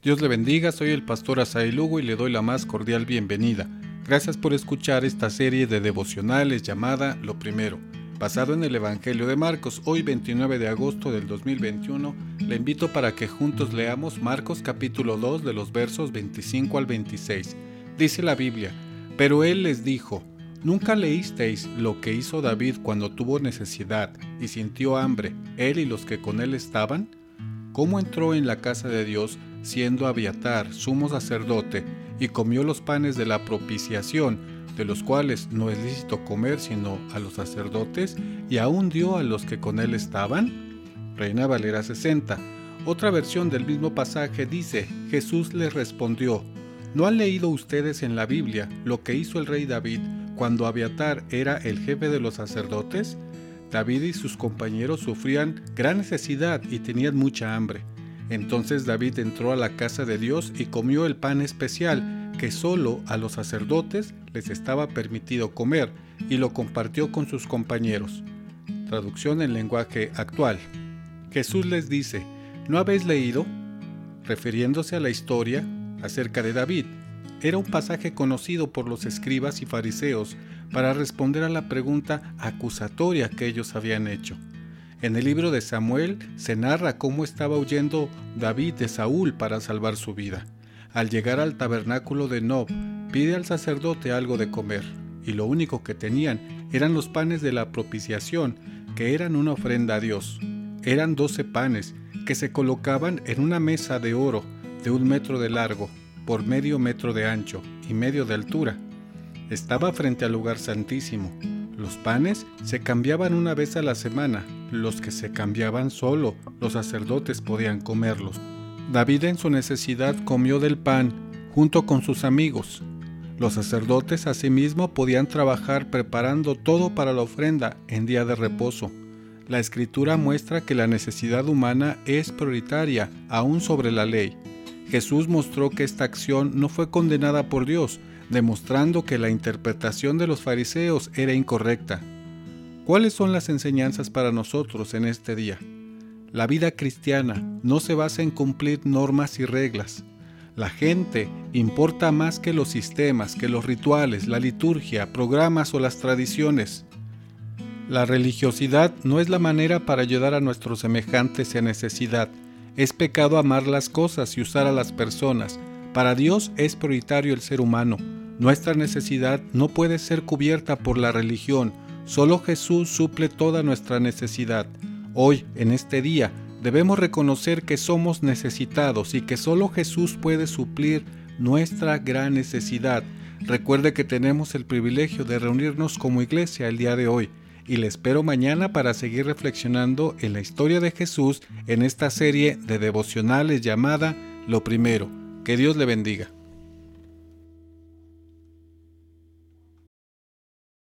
Dios le bendiga, soy el pastor Asai Lugo y le doy la más cordial bienvenida. Gracias por escuchar esta serie de devocionales llamada Lo Primero. Basado en el Evangelio de Marcos, hoy 29 de agosto del 2021, le invito para que juntos leamos Marcos capítulo 2 de los versos 25 al 26. Dice la Biblia, pero él les dijo, ¿Nunca leísteis lo que hizo David cuando tuvo necesidad y sintió hambre, él y los que con él estaban? ¿Cómo entró en la casa de Dios siendo Abiatar sumo sacerdote, y comió los panes de la propiciación, de los cuales no es lícito comer sino a los sacerdotes, y aún dio a los que con él estaban? Reina Valera 60. Otra versión del mismo pasaje dice, Jesús les respondió, ¿no han leído ustedes en la Biblia lo que hizo el rey David cuando Abiatar era el jefe de los sacerdotes? David y sus compañeros sufrían gran necesidad y tenían mucha hambre. Entonces David entró a la casa de Dios y comió el pan especial que solo a los sacerdotes les estaba permitido comer y lo compartió con sus compañeros. Traducción en lenguaje actual. Jesús les dice, ¿no habéis leído? Refiriéndose a la historia acerca de David. Era un pasaje conocido por los escribas y fariseos para responder a la pregunta acusatoria que ellos habían hecho. En el libro de Samuel se narra cómo estaba huyendo David de Saúl para salvar su vida. Al llegar al tabernáculo de Nob, pide al sacerdote algo de comer, y lo único que tenían eran los panes de la propiciación, que eran una ofrenda a Dios. Eran doce panes que se colocaban en una mesa de oro de un metro de largo, por medio metro de ancho y medio de altura. Estaba frente al lugar santísimo. Los panes se cambiaban una vez a la semana, los que se cambiaban solo, los sacerdotes podían comerlos. David en su necesidad comió del pan junto con sus amigos. Los sacerdotes asimismo podían trabajar preparando todo para la ofrenda en día de reposo. La escritura muestra que la necesidad humana es prioritaria aún sobre la ley. Jesús mostró que esta acción no fue condenada por Dios, demostrando que la interpretación de los fariseos era incorrecta. ¿Cuáles son las enseñanzas para nosotros en este día? La vida cristiana no se basa en cumplir normas y reglas. La gente importa más que los sistemas, que los rituales, la liturgia, programas o las tradiciones. La religiosidad no es la manera para ayudar a nuestros semejantes en necesidad. Es pecado amar las cosas y usar a las personas. Para Dios es prioritario el ser humano. Nuestra necesidad no puede ser cubierta por la religión, solo Jesús suple toda nuestra necesidad. Hoy, en este día, debemos reconocer que somos necesitados y que solo Jesús puede suplir nuestra gran necesidad. Recuerde que tenemos el privilegio de reunirnos como iglesia el día de hoy y le espero mañana para seguir reflexionando en la historia de Jesús en esta serie de devocionales llamada Lo Primero. Que Dios le bendiga.